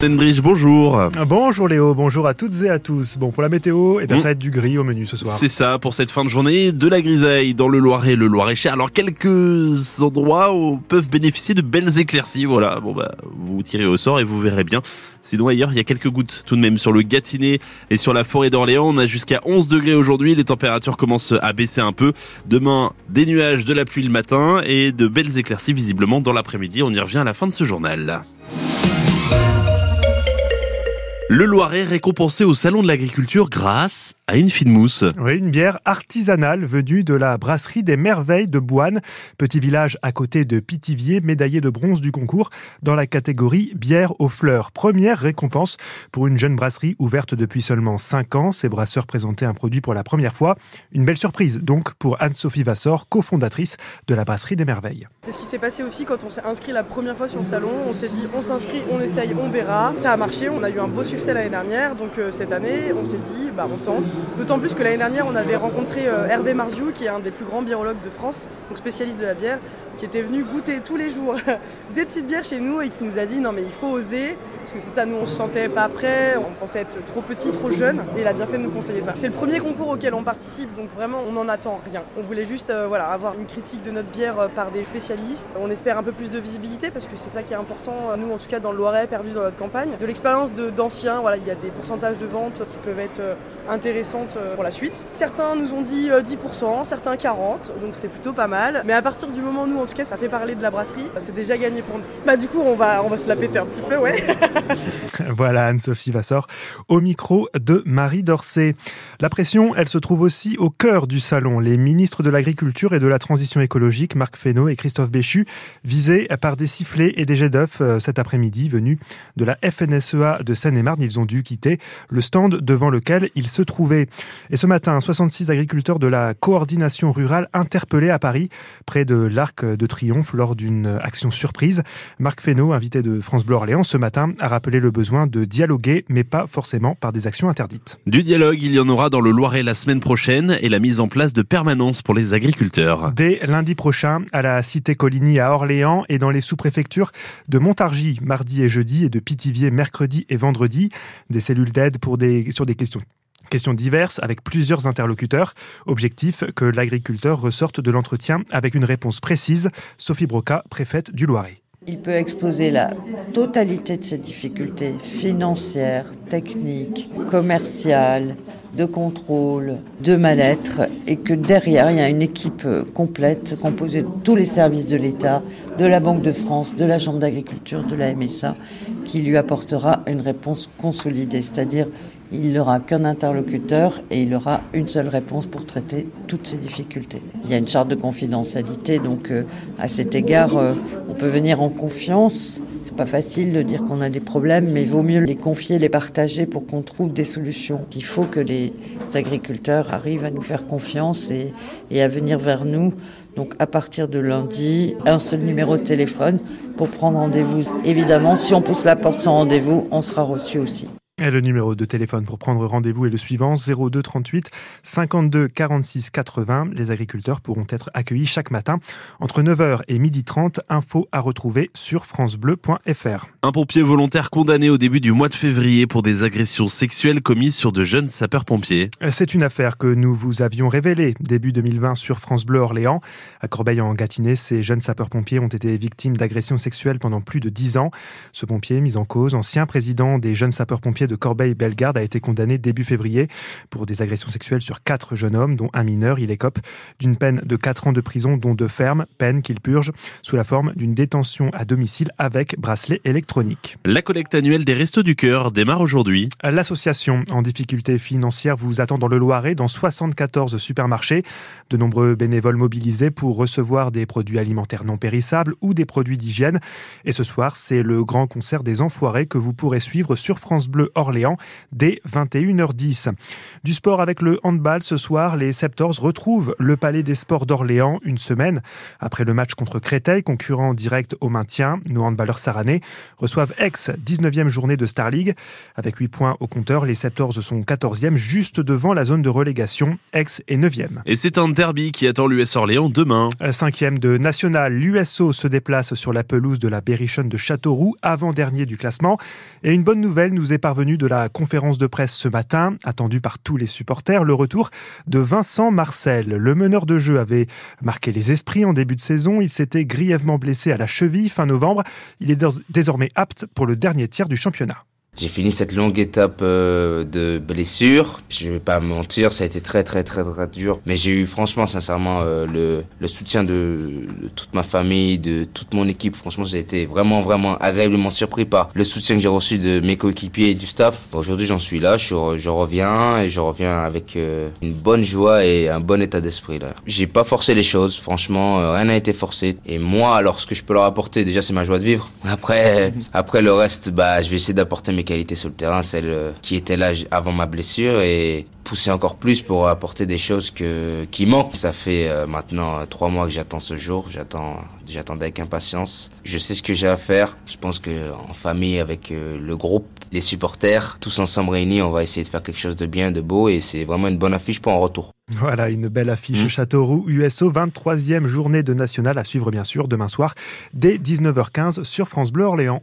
Tenbridge, bonjour. Bonjour Léo, bonjour à toutes et à tous. Bon, pour la météo, eh bien, ça va être du gris au menu ce soir. C'est ça, pour cette fin de journée, de la grisaille dans le Loiret, le Loiret-Cher. Alors, quelques endroits où peuvent bénéficier de belles éclaircies. Voilà, bon bah, vous tirez au sort et vous verrez bien. Sinon, ailleurs, il y a quelques gouttes tout de même sur le Gâtinais et sur la forêt d'Orléans. On a jusqu'à 11 degrés aujourd'hui. Les températures commencent à baisser un peu. Demain, des nuages, de la pluie le matin et de belles éclaircies visiblement dans l'après-midi. On y revient à la fin de ce journal. Le Loiret récompensé au Salon de l'Agriculture grâce à une fine mousse. Oui, une bière artisanale venue de la brasserie des Merveilles de Boine, petit village à côté de Pithiviers, médaillé de bronze du concours dans la catégorie bière aux fleurs. Première récompense pour une jeune brasserie ouverte depuis seulement 5 ans. Ces brasseurs présentaient un produit pour la première fois. Une belle surprise donc pour Anne-Sophie Vassor, cofondatrice de la brasserie des Merveilles. C'est ce qui s'est passé aussi quand on s'est inscrit la première fois sur le salon. On s'est dit on s'inscrit, on essaye, on verra. Ça a marché, on a eu un beau succès l'année dernière, donc euh, cette année on s'est dit bah on tente. D'autant plus que l'année dernière on avait rencontré euh, Hervé Marziou qui est un des plus grands birologues de France, donc spécialiste de la bière, qui était venu goûter tous les jours des petites bières chez nous et qui nous a dit non mais il faut oser, parce que c'est ça nous on se sentait pas prêt, on pensait être trop petit, trop jeune, et il a bien fait de nous conseiller ça. C'est le premier concours auquel on participe, donc vraiment on n'en attend rien. On voulait juste euh, voilà, avoir une critique de notre bière par des spécialistes. On espère un peu plus de visibilité parce que c'est ça qui est important, nous en tout cas dans le Loiret, perdu dans notre campagne. De l'expérience d'anciens voilà, il y a des pourcentages de ventes qui peuvent être euh, intéressantes euh, pour la suite. Certains nous ont dit 10%, euh, certains 40%, donc c'est plutôt pas mal. Mais à partir du moment où nous, en tout cas, ça fait parler de la brasserie, bah, c'est déjà gagné pour nous. Bah du coup, on va, on va se la péter un petit peu, ouais. voilà Anne-Sophie Vassor au micro de Marie Dorcet. La pression, elle se trouve aussi au cœur du salon. Les ministres de l'Agriculture et de la Transition écologique, Marc Fesneau et Christophe Béchu, visés par des sifflets et des jets d'œufs cet après-midi venus de la FNSEA de Seine-et-Marne ils ont dû quitter le stand devant lequel ils se trouvaient. Et ce matin, 66 agriculteurs de la coordination rurale interpellés à Paris, près de l'Arc de Triomphe, lors d'une action surprise. Marc Fesneau, invité de France Bleu Orléans ce matin, a rappelé le besoin de dialoguer, mais pas forcément par des actions interdites. Du dialogue, il y en aura dans le Loiret la semaine prochaine et la mise en place de permanence pour les agriculteurs. Dès lundi prochain, à la Cité Coligny à Orléans et dans les sous-préfectures de Montargis, mardi et jeudi, et de Pithiviers, mercredi et vendredi. Des cellules d'aide sur des questions questions diverses avec plusieurs interlocuteurs. Objectif que l'agriculteur ressorte de l'entretien avec une réponse précise. Sophie Broca, préfète du Loiret. Il peut exposer la totalité de ses difficultés financières, techniques, commerciales, de contrôle, de mal-être, et que derrière, il y a une équipe complète composée de tous les services de l'État, de la Banque de France, de la Chambre d'agriculture, de la MSA, qui lui apportera une réponse consolidée, c'est-à-dire il n'aura qu'un interlocuteur et il aura une seule réponse pour traiter toutes ses difficultés. Il y a une charte de confidentialité, donc euh, à cet égard, euh, on peut venir en confiance. C'est pas facile de dire qu'on a des problèmes, mais il vaut mieux les confier, les partager pour qu'on trouve des solutions. Il faut que les agriculteurs arrivent à nous faire confiance et, et à venir vers nous. Donc à partir de lundi, un seul numéro de téléphone pour prendre rendez-vous. Évidemment, si on pousse la porte sans rendez-vous, on sera reçu aussi. Et le numéro de téléphone pour prendre rendez-vous est le suivant 02 38 52 46 80. Les agriculteurs pourront être accueillis chaque matin entre 9h et 12h30. Info à retrouver sur francebleu.fr. Un pompier volontaire condamné au début du mois de février pour des agressions sexuelles commises sur de jeunes sapeurs-pompiers. C'est une affaire que nous vous avions révélée début 2020 sur France Bleu Orléans. À Corbeil-en-Gâtinais, ces jeunes sapeurs-pompiers ont été victimes d'agressions sexuelles pendant plus de 10 ans. Ce pompier, mis en cause, ancien président des jeunes sapeurs-pompiers de Corbeil-Bellegarde a été condamné début février pour des agressions sexuelles sur quatre jeunes hommes, dont un mineur. Il écope d'une peine de quatre ans de prison, dont de ferme, peine qu'il purge sous la forme d'une détention à domicile avec bracelet électronique. La collecte annuelle des Restos du Cœur démarre aujourd'hui. L'association en difficulté financière vous attend dans le Loiret, dans 74 supermarchés. De nombreux bénévoles mobilisés pour recevoir des produits alimentaires non périssables ou des produits d'hygiène. Et ce soir, c'est le grand concert des Enfoirés que vous pourrez suivre sur France Bleu Orléans dès 21h10. Du sport avec le handball ce soir, les Septors retrouvent le Palais des Sports d'Orléans une semaine après le match contre Créteil, concurrent direct au maintien. Nos handballeurs saranais reçoivent Aix, 19e journée de Star League. Avec 8 points au compteur, les Septors sont 14e, juste devant la zone de relégation. Aix est 9e. Et c'est un derby qui attend l'US Orléans demain. 5e de national, l'USO se déplace sur la pelouse de la Berrichonne de Châteauroux, avant-dernier du classement. Et une bonne nouvelle nous est parvenue de la conférence de presse ce matin, attendue par tous les supporters, le retour de Vincent Marcel. Le meneur de jeu avait marqué les esprits en début de saison. Il s'était grièvement blessé à la cheville fin novembre. Il est désormais apte pour le dernier tiers du championnat. J'ai fini cette longue étape euh, de blessure. Je vais pas mentir, ça a été très très très très dur. Mais j'ai eu franchement, sincèrement, euh, le, le, soutien de, toute ma famille, de toute mon équipe. Franchement, j'ai été vraiment vraiment agréablement surpris par le soutien que j'ai reçu de mes coéquipiers et du staff. Aujourd'hui, j'en suis là, je, je, reviens et je reviens avec euh, une bonne joie et un bon état d'esprit. J'ai pas forcé les choses, franchement, rien n'a été forcé. Et moi, alors ce que je peux leur apporter, déjà, c'est ma joie de vivre. Après, après le reste, bah, je vais essayer d'apporter mes qualité sur le terrain, celle euh, qui était là avant ma blessure et pousser encore plus pour apporter des choses que, qui manquent. Ça fait euh, maintenant trois mois que j'attends ce jour, j'attends, j'attendais avec impatience. Je sais ce que j'ai à faire. Je pense que en famille avec euh, le groupe, les supporters, tous ensemble réunis, on va essayer de faire quelque chose de bien, de beau et c'est vraiment une bonne affiche pour un retour. Voilà, une belle affiche mmh. Châteauroux USO, 23e journée de national à suivre bien sûr demain soir dès 19h15 sur France Bleu Orléans.